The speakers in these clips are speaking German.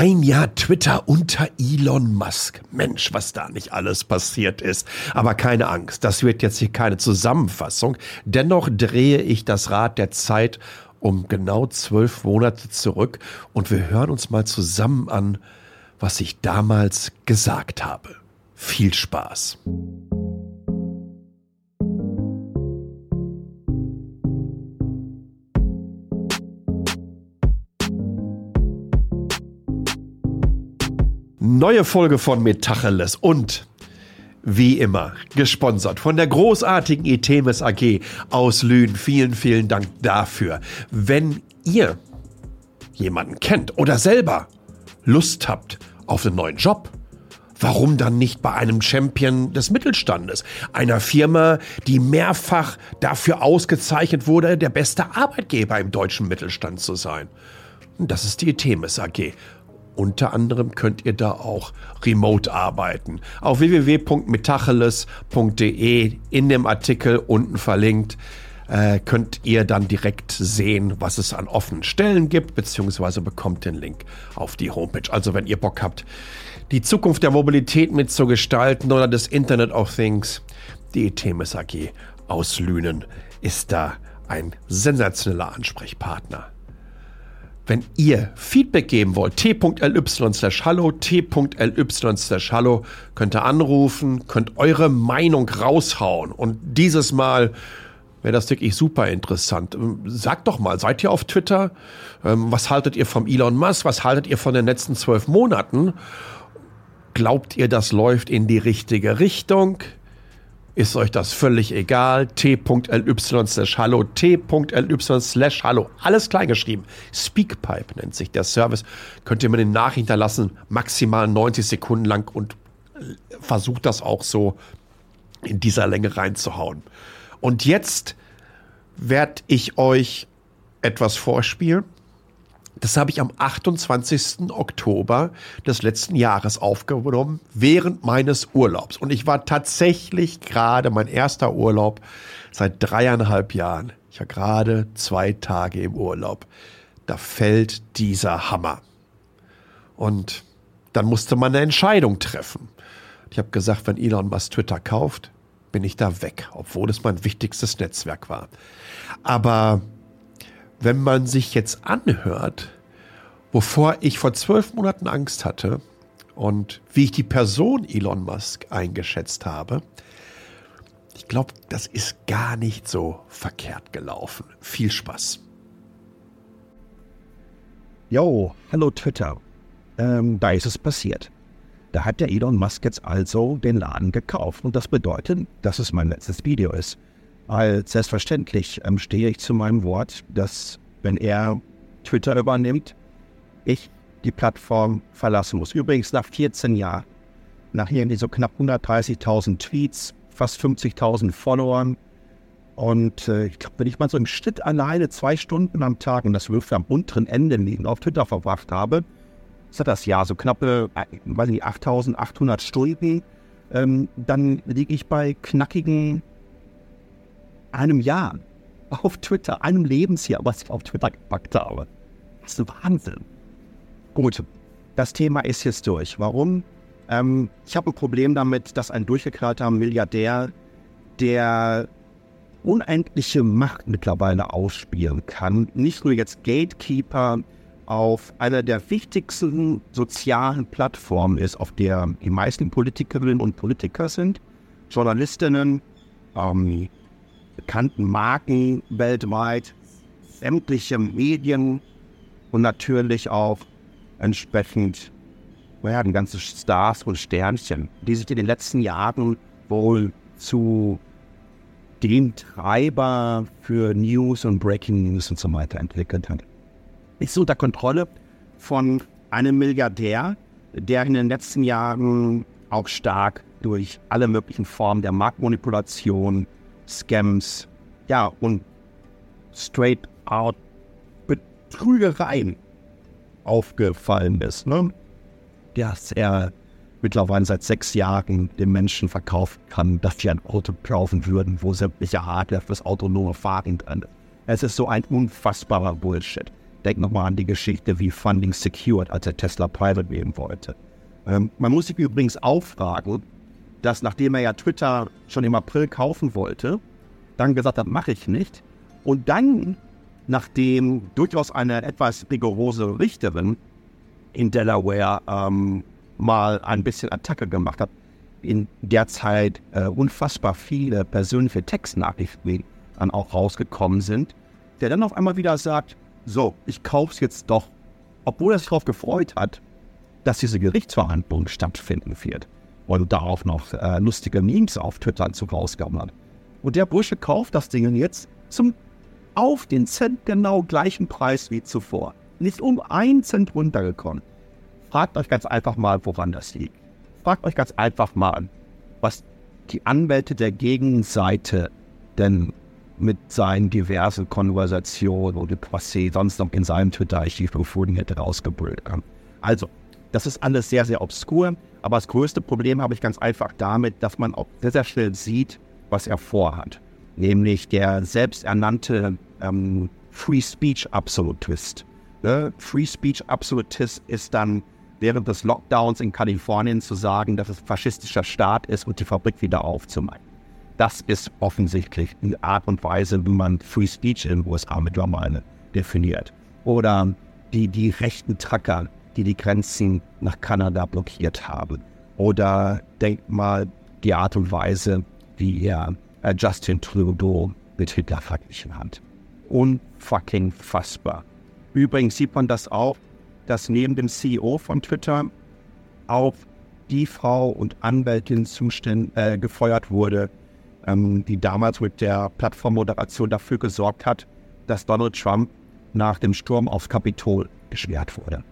Ein Jahr Twitter unter Elon Musk. Mensch, was da nicht alles passiert ist. Aber keine Angst, das wird jetzt hier keine Zusammenfassung. Dennoch drehe ich das Rad der Zeit um genau zwölf Monate zurück und wir hören uns mal zusammen an, was ich damals gesagt habe. Viel Spaß. Neue Folge von Metacheles und wie immer gesponsert von der großartigen Itemis AG aus Lünen. Vielen, vielen Dank dafür. Wenn ihr jemanden kennt oder selber Lust habt auf einen neuen Job, warum dann nicht bei einem Champion des Mittelstandes, einer Firma, die mehrfach dafür ausgezeichnet wurde, der beste Arbeitgeber im deutschen Mittelstand zu sein? Das ist die Itemis AG. Unter anderem könnt ihr da auch remote arbeiten. Auf www.metacheles.de in dem Artikel unten verlinkt äh, könnt ihr dann direkt sehen, was es an offenen Stellen gibt, beziehungsweise bekommt den Link auf die Homepage. Also wenn ihr Bock habt, die Zukunft der Mobilität mitzugestalten oder des Internet of Things, die ETMS AG aus Lünen ist da ein sensationeller Ansprechpartner. Wenn ihr Feedback geben wollt, t.ly slash hallo, t.ly slash hallo, könnt ihr anrufen, könnt eure Meinung raushauen. Und dieses Mal wäre das wirklich super interessant. Ähm, sagt doch mal, seid ihr auf Twitter? Ähm, was haltet ihr vom Elon Musk? Was haltet ihr von den letzten zwölf Monaten? Glaubt ihr, das läuft in die richtige Richtung? Ist euch das völlig egal. t.ly slash hallo, t.ly slash hallo. Alles klein geschrieben. Speakpipe nennt sich der Service. Könnt ihr mir den Nachricht hinterlassen, maximal 90 Sekunden lang und versucht das auch so in dieser Länge reinzuhauen. Und jetzt werde ich euch etwas vorspielen. Das habe ich am 28. Oktober des letzten Jahres aufgenommen, während meines Urlaubs. Und ich war tatsächlich gerade mein erster Urlaub seit dreieinhalb Jahren. Ich war gerade zwei Tage im Urlaub. Da fällt dieser Hammer. Und dann musste man eine Entscheidung treffen. Ich habe gesagt, wenn Elon Musk Twitter kauft, bin ich da weg, obwohl es mein wichtigstes Netzwerk war. Aber wenn man sich jetzt anhört, wovor ich vor zwölf Monaten Angst hatte und wie ich die Person Elon Musk eingeschätzt habe, ich glaube, das ist gar nicht so verkehrt gelaufen. Viel Spaß. Jo, hallo Twitter. Ähm, da ist es passiert. Da hat der Elon Musk jetzt also den Laden gekauft. Und das bedeutet, dass es mein letztes Video ist. Als selbstverständlich ähm, stehe ich zu meinem Wort, dass wenn er Twitter übernimmt, ich die Plattform verlassen muss. Übrigens nach 14 Jahren, nach irgendwie so knapp 130.000 Tweets, fast 50.000 Followern. Und äh, ich glaube, wenn ich mal so im Schnitt alleine zwei Stunden am Tag, und das wirft am unteren Ende liegen, auf Twitter verbracht habe, ist das Jahr so knappe, äh, weiß nicht, 8.800 Stunden, ähm, dann liege ich bei knackigen einem Jahr auf Twitter, einem Lebensjahr, was ich auf Twitter gepackt habe. Das ist Wahnsinn. Gut, das Thema ist jetzt durch. Warum? Ähm, ich habe ein Problem damit, dass ein durchgeknallter Milliardär, der unendliche Macht mittlerweile ausspielen kann, nicht nur jetzt Gatekeeper auf einer der wichtigsten sozialen Plattformen ist, auf der die meisten Politikerinnen und Politiker sind, Journalistinnen, ähm, bekannten Marken weltweit, sämtliche Medien und natürlich auch entsprechend werden ganze Stars und Sternchen, die sich in den letzten Jahren wohl zu dem Treiber für News und Breaking News und so weiter entwickelt hat. Ist unter Kontrolle von einem Milliardär, der in den letzten Jahren auch stark durch alle möglichen Formen der Marktmanipulation, Scams, ja, und straight out Betrügereien aufgefallen ist, ne? dass er mittlerweile seit sechs Jahren den Menschen verkaufen kann, dass sie ein Auto kaufen würden, wo sämtliche Hardware fürs autonome Fahren drin ist. Es ist so ein unfassbarer Bullshit. Denk nochmal an die Geschichte, wie Funding secured, als er Tesla private wählen wollte. Ähm, man muss sich übrigens auch fragen, dass nachdem er ja Twitter schon im April kaufen wollte, dann gesagt hat, mache ich nicht. Und dann, nachdem durchaus eine etwas rigorose Richterin in Delaware ähm, mal ein bisschen Attacke gemacht hat, in der Zeit äh, unfassbar viele persönliche Textnachrichten dann auch rausgekommen sind, der dann auf einmal wieder sagt, so, ich kaufe es jetzt doch, obwohl er sich darauf gefreut hat, dass diese Gerichtsverhandlung stattfinden wird und darauf noch äh, lustige Memes auf Twitter zu rausgehauen hat. Und der Bursche kauft das Ding jetzt zum auf den Cent genau gleichen Preis wie zuvor. Nicht um einen Cent runtergekommen. Fragt euch ganz einfach mal, woran das liegt. Fragt euch ganz einfach mal, was die Anwälte der Gegenseite denn mit seinen diversen Konversationen oder was sie sonst noch in seinem Twitter-Archiv gefunden hätte, rausgebrüllt haben. Also, das ist alles sehr, sehr obskur. Aber das größte Problem habe ich ganz einfach damit, dass man auch sehr, sehr schnell sieht, was er vorhat. Nämlich der selbsternannte ähm, Free Speech Absolutist. Ne? Free Speech Absolutist ist dann während des Lockdowns in Kalifornien zu sagen, dass es faschistischer Staat ist und die Fabrik wieder aufzumachen. Das ist offensichtlich die Art und Weise, wie man Free Speech in den USA mittlerweile definiert. Oder die, die rechten Tracker, die die Grenzen nach Kanada blockiert haben. Oder denkt mal die Art und Weise, wie er äh, Justin Trudeau mit Hitler verglichen hat. Unfucking fassbar. Übrigens sieht man das auch, dass neben dem CEO von Twitter auch die Frau und Anwältin zuständ, äh, gefeuert wurde, ähm, die damals mit der Plattformmoderation dafür gesorgt hat, dass Donald Trump nach dem Sturm aufs Kapitol geschwert wurde.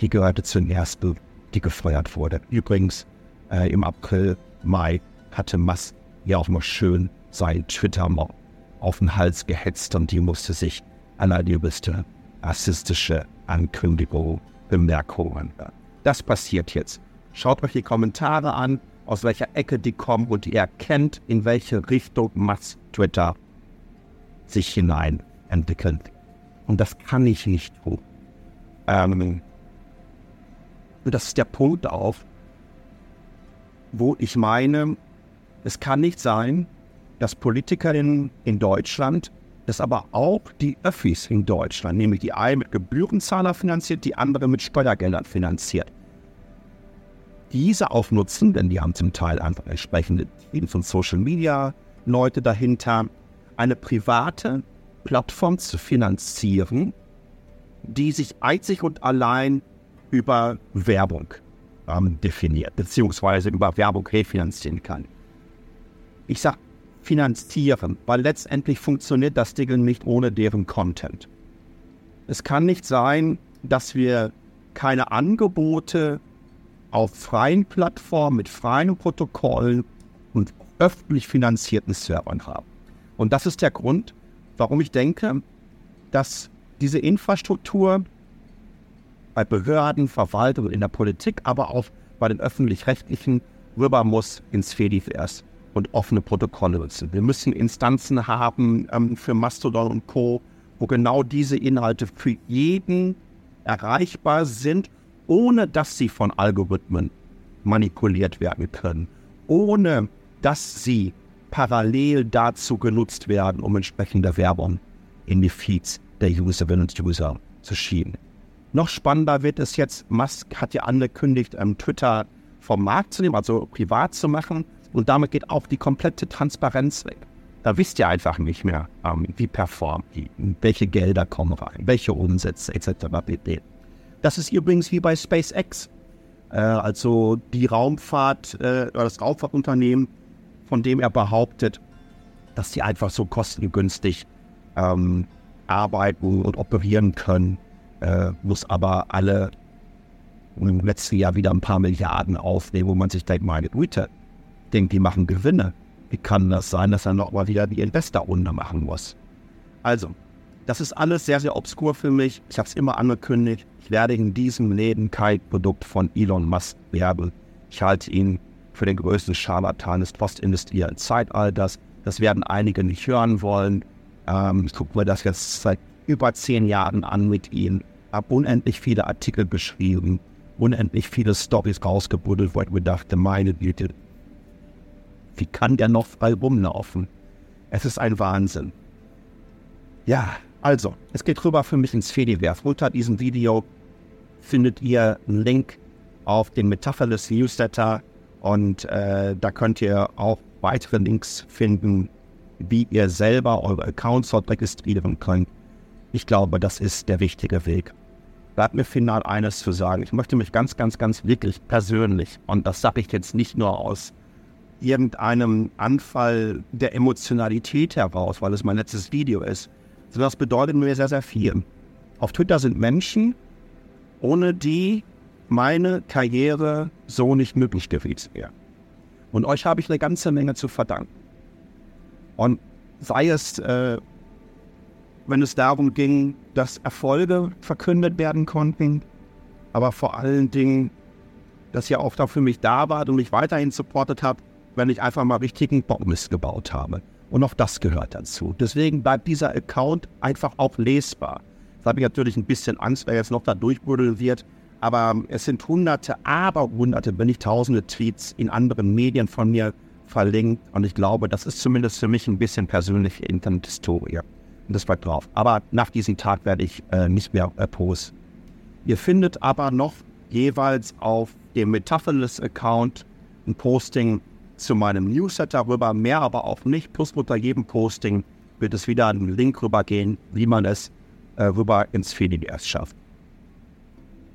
Die gehörte zu den ersten, die gefeuert wurde. Übrigens, äh, im April, Mai hatte Musk ja auch mal schön sein Twitter mal auf den Hals gehetzt und die musste sich allerliebste rassistische Ankündigung, Bemerkungen. Das passiert jetzt. Schaut euch die Kommentare an, aus welcher Ecke die kommen und ihr erkennt, in welche Richtung Musk Twitter sich hinein entwickelt. Und das kann ich nicht tun. Ähm, und das ist der Punkt auf, wo ich meine, es kann nicht sein, dass Politikerinnen in Deutschland, dass aber auch die Öffis in Deutschland, nämlich die eine mit Gebührenzahler finanziert, die andere mit Steuergeldern finanziert, diese aufnutzen, denn die haben zum Teil einfach entsprechende Teams von Social Media Leute dahinter, eine private Plattform zu finanzieren, die sich einzig und allein über Werbung ähm, definiert, beziehungsweise über Werbung refinanzieren kann. Ich sage finanzieren, weil letztendlich funktioniert das Ding nicht ohne deren Content. Es kann nicht sein, dass wir keine Angebote auf freien Plattformen mit freien Protokollen und öffentlich finanzierten Servern haben. Und das ist der Grund, warum ich denke, dass diese Infrastruktur bei Behörden, Verwaltung und in der Politik, aber auch bei den öffentlich-rechtlichen rüber muss ins Fediverse und offene Protokolle nutzen. Wir müssen Instanzen haben ähm, für Mastodon und Co., wo genau diese Inhalte für jeden erreichbar sind, ohne dass sie von Algorithmen manipuliert werden können, ohne dass sie parallel dazu genutzt werden, um entsprechende Werbung in die Feeds der Userinnen und User zu schieben. Noch spannender wird es jetzt, Musk hat ja angekündigt, ähm, Twitter vom Markt zu nehmen, also privat zu machen. Und damit geht auch die komplette Transparenz weg. Da wisst ihr einfach nicht mehr, ähm, wie performt die, welche Gelder kommen rein, welche Umsätze etc. Das ist übrigens wie bei SpaceX, äh, also die Raumfahrt äh, das Raumfahrtunternehmen, von dem er behauptet, dass sie einfach so kostengünstig ähm, arbeiten und operieren können äh, muss aber alle im letzten Jahr wieder ein paar Milliarden aufnehmen, wo man sich denkt, meine Güte, denkt, die machen Gewinne. Wie kann das sein, dass er noch mal wieder die Investorrunde machen muss? Also, das ist alles sehr, sehr obskur für mich. Ich habe es immer angekündigt. Ich werde in diesem Leben kein Produkt von Elon Musk werben. Ich halte ihn für den größten Scharlatan des postindustriellen Zeitalters. Das werden einige nicht hören wollen. Ähm, ich gucke mir das jetzt seit über zehn Jahren an mit ihm, habe unendlich viele Artikel geschrieben, unendlich viele Stories rausgebuddelt, wo ich mir dachte, meine Güte, wie kann der noch frei rumlaufen? Es ist ein Wahnsinn. Ja, also, es geht rüber für mich ins Fediverse. Unter diesem Video findet ihr einen Link auf den Metapherless Newsletter und äh, da könnt ihr auch weitere Links finden, wie ihr selber eure Accounts dort registrieren könnt. Ich glaube, das ist der wichtige Weg. Bleibt mir final eines zu sagen. Ich möchte mich ganz, ganz, ganz wirklich persönlich, und das sage ich jetzt nicht nur aus irgendeinem Anfall der Emotionalität heraus, weil es mein letztes Video ist, sondern das bedeutet mir sehr, sehr viel. Auf Twitter sind Menschen, ohne die meine Karriere so nicht möglich gewesen wäre. Und euch habe ich eine ganze Menge zu verdanken. Und sei es, äh, wenn es darum ging, dass Erfolge verkündet werden konnten, aber vor allen Dingen, dass ihr auch da für mich da wart und mich weiterhin supportet habt, wenn ich einfach mal richtigen Bockmist gebaut habe. Und auch das gehört dazu. Deswegen bleibt dieser Account einfach auch lesbar. Da habe ich natürlich ein bisschen Angst, wer jetzt noch da durchbuddeln wird. Aber es sind hunderte, aber hunderte, wenn nicht tausende Tweets in anderen Medien von mir verlinkt. Und ich glaube, das ist zumindest für mich ein bisschen persönliche Internethistorie. Das bleibt drauf. Aber nach diesem Tag werde ich äh, nicht mehr äh, posten. Ihr findet aber noch jeweils auf dem Metapherless-Account ein Posting zu meinem Newsletter rüber, mehr aber auch nicht. Plus unter jedem Posting wird es wieder einen Link rübergehen, wie man es äh, rüber ins Fediverse schafft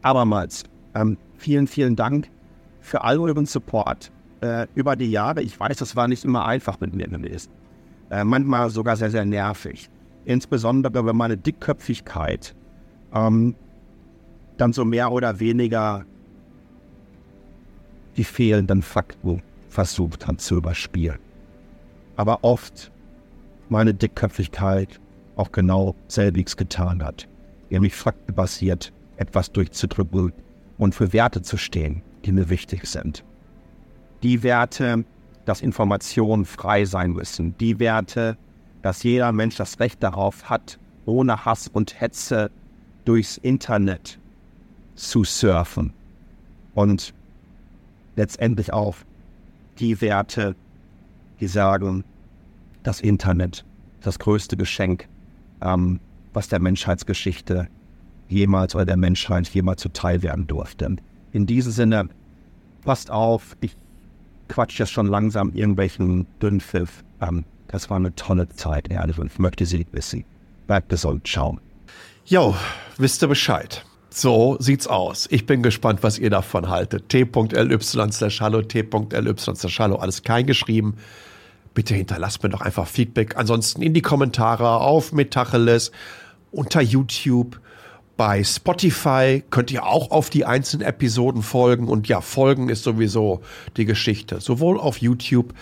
abermals ähm, vielen, vielen Dank für all euren Support äh, über die Jahre. Ich weiß, das war nicht immer einfach mit mir gewesen. Äh, manchmal sogar sehr, sehr nervig. Insbesondere, wenn meine Dickköpfigkeit ähm, dann so mehr oder weniger die fehlenden Fakten versucht hat zu überspielen. Aber oft meine Dickköpfigkeit auch genau selbiges getan hat, nämlich faktenbasiert etwas durchzudrücken und für Werte zu stehen, die mir wichtig sind. Die Werte, dass Informationen frei sein müssen. Die Werte, dass jeder Mensch das Recht darauf hat, ohne Hass und Hetze durchs Internet zu surfen. Und letztendlich auch die Werte, die sagen, das Internet, das größte Geschenk, ähm, was der Menschheitsgeschichte jemals oder der Menschheit jemals zuteil werden durfte. In diesem Sinne, passt auf, ich quatsch jetzt schon langsam irgendwelchen Dünnpfiff. Ähm, das war eine tolle Zeit, ehrlich, und möchte Sie wissen. Bleibt gesund, ciao. Jo, wisst ihr Bescheid. So sieht's aus. Ich bin gespannt, was ihr davon haltet. t.ly slash hallo, t.ly slash hallo, alles kein geschrieben. Bitte hinterlasst mir doch einfach Feedback. Ansonsten in die Kommentare auf Metacheles, unter YouTube bei Spotify könnt ihr auch auf die einzelnen Episoden folgen. Und ja, folgen ist sowieso die Geschichte. Sowohl auf YouTube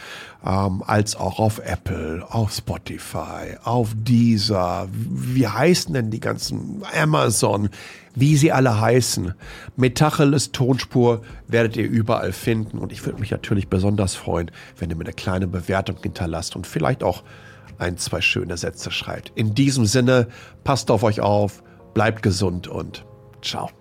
ähm, als auch auf Apple, auf Spotify, auf Deezer. Wie heißen denn die ganzen Amazon? Wie sie alle heißen. Metacheles Tonspur werdet ihr überall finden. Und ich würde mich natürlich besonders freuen, wenn ihr mir eine kleine Bewertung hinterlasst und vielleicht auch ein, zwei schöne Sätze schreibt. In diesem Sinne, passt auf euch auf bleibt gesund und ciao.